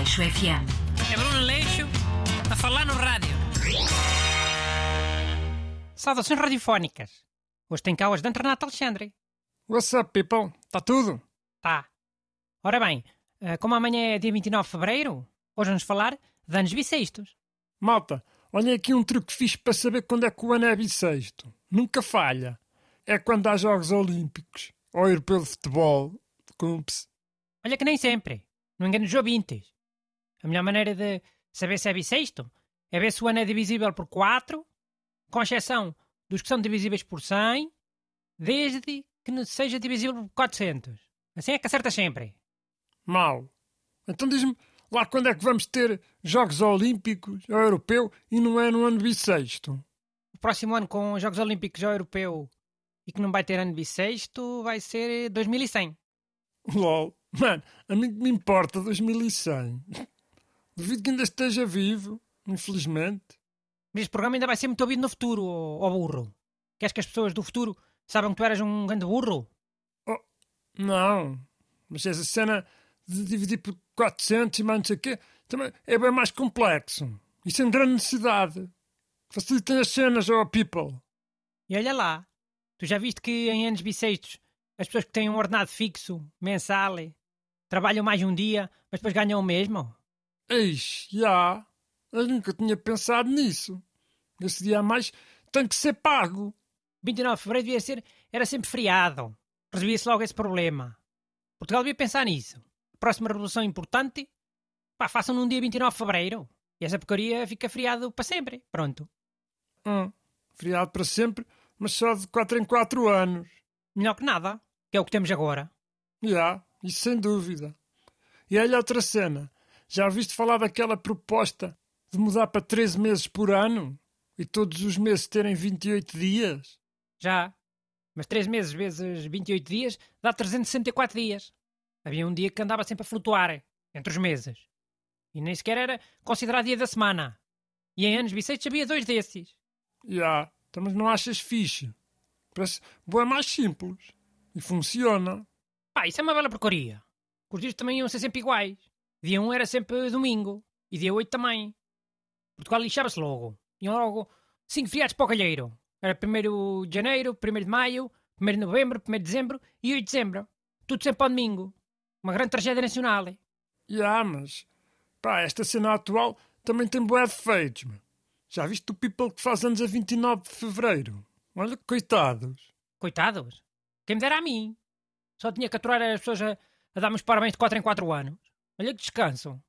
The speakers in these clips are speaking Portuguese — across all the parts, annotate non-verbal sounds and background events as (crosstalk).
Leixo FM. É Bruno Leixo a falar no rádio. Saudações radiofónicas. Hoje tem cá o ajudante Renato Alexandre. What's up, people? Está tudo? Tá. Ora bem, eh, como amanhã é dia 29 de fevereiro, hoje vamos falar de anos bissextos. Malta, olhem aqui um truque fixe para saber quando é que o ano é bissexto. Nunca falha. É quando há Jogos Olímpicos ou Europeu de Futebol. Cumpe-se. Olha que nem sempre. Não engano os ouvintes. A melhor maneira de saber se é bissexto é ver se o ano é divisível por 4, com exceção dos que são divisíveis por 100, desde que não seja divisível por 400. Assim é que acerta sempre. Mal. Então diz-me lá quando é que vamos ter Jogos Olímpicos ou Europeu e não é no ano bissexto. O próximo ano com os Jogos Olímpicos ou Europeu e que não vai ter ano bissexto vai ser 2100. LOL. Mano, a mim que me importa 2100. Duvido que ainda esteja vivo, infelizmente. Mas este programa ainda vai ser muito ouvido no futuro, ó ó burro. Queres que as pessoas do futuro saibam que tu eras um grande burro? Não. Mas essa cena de dividir por 400 e mais não sei o quê também é bem mais complexo. Isso é grande necessidade. Facilitem as cenas, oh people. E olha lá, tu já viste que em anos bissextos as pessoas que têm um ordenado fixo, mensal, trabalham mais um dia, mas depois ganham o mesmo? Eis, já. Eu nunca tinha pensado nisso. Esse dia a mais tem que ser pago. 29 de fevereiro devia ser, era sempre feriado. Resolvia-se logo esse problema. Portugal devia pensar nisso. Próxima revolução importante, pá, façam num dia 29 de fevereiro. E essa porcaria fica feriado para sempre. Pronto. Hum, feriado para sempre, mas só de 4 em 4 anos. Melhor que nada, que é o que temos agora. Já, isso sem dúvida. E olha outra cena. Já ouviste falar daquela proposta de mudar para 13 meses por ano? E todos os meses terem 28 dias? Já. Mas 3 meses vezes 28 dias dá 364 dias. Havia um dia que andava sempre a flutuar entre os meses. E nem sequer era considerado dia da semana. E em anos bissextos havia dois desses. Já, então, mas não achas fixe? Parece boa mais simples. E funciona. Pá, isso é uma bela porcaria. Os dias também iam ser sempre iguais. Dia 1 era sempre domingo. E dia 8 também. Portugal lixava-se logo. Iam logo cinco feriados para o calheiro. Era 1 de janeiro, 1 de maio, 1 de novembro, 1 de dezembro e 8 de dezembro. Tudo sempre ao domingo. Uma grande tragédia nacional. Já, mas... Pá, esta cena atual também tem boé defeitos, meu. Já viste o people que faz anos a 29 de fevereiro? Olha, coitados. Coitados. Quem me dera a mim. Só tinha que aturar as pessoas a, a dar-me os parabéns de 4 em 4 anos. Olha que descanso.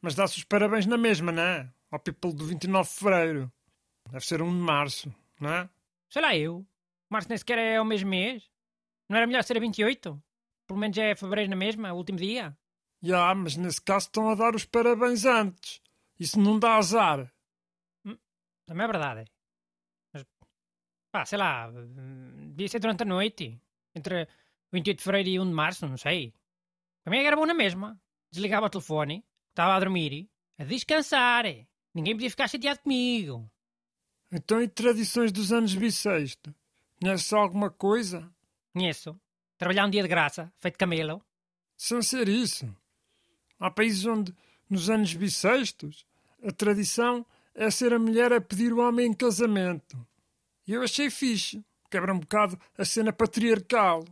Mas dá-se os parabéns na mesma, não é? Ao people do 29 de fevereiro. Deve ser 1 de março, não é? Sei lá eu. Março nem sequer é o mesmo mês. Não era melhor ser a 28? Pelo menos já é fevereiro na mesma, o último dia. Já, mas nesse caso estão a dar os parabéns antes. Isso não dá azar. Também é verdade. Mas, pá, sei lá, hum, devia ser durante a noite. Entre 28 de fevereiro e 1 de março, não sei. Para mim era bom na mesma. Desligava o telefone, estava a dormir, a descansar. Ninguém podia ficar chateado comigo. Então, e tradições dos anos bissexto? Conheces alguma coisa? Conheço. Trabalhar um dia de graça, feito camelo. Sem ser isso. Há países onde, nos anos bissextos, a tradição é ser a mulher a pedir o homem em casamento. E eu achei fixe. Quebra um bocado a cena patriarcal.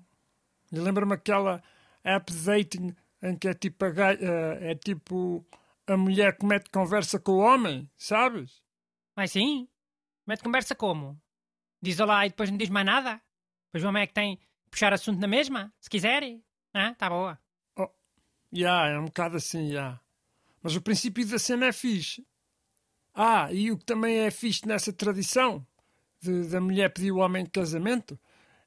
E lembra-me aquela app de dating em que é tipo a, eh, é tipo a mulher que mete conversa com o homem, sabes? Mas sim. Mete conversa como? Diz olá e depois não diz mais nada? Pois o homem é que tem que puxar assunto na mesma, se quiser. Ah, tá boa. Já, é um bocado assim, já. Mas o princípio da cena é fixe. Ah, e o que também é fixe nessa tradição de, da mulher pedir o homem em casamento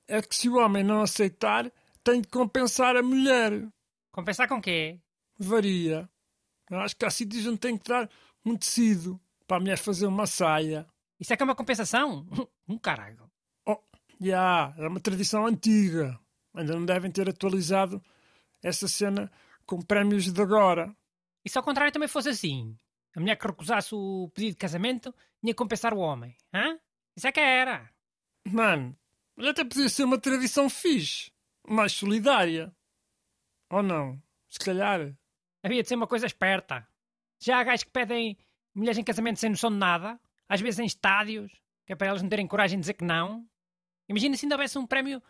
é que se o homem não aceitar, tem de compensar a mulher. Compensar com quê? Varia. Eu acho que há sítios onde tem que dar um tecido para a mulher fazer uma saia. Isso é que é uma compensação? (laughs) Um caralho. Oh, já, é uma tradição antiga. Ainda não devem ter atualizado essa cena com prémios de agora. E se ao contrário também fosse assim? A mulher que recusasse o pedido de casamento tinha que compensar o homem. Hã? Isso é que era. Mano, até podia ser uma tradição fixe. Mais solidária. Ou não? Se calhar. Havia de ser uma coisa esperta. Já há gajos que pedem mulheres em casamento sem noção de nada, às vezes em estádios, que é para elas não terem coragem de dizer que não. Imagina se ainda houvesse um prémio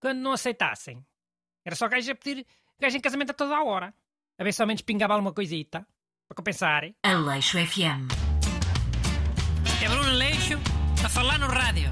quando não aceitassem. Era só gajo a pedir gajo em casamento a toda a hora. A ver se ao menos pingava alguma coisita. Para compensar. Aleixo FM. É Bruno Leixo a falar no rádio.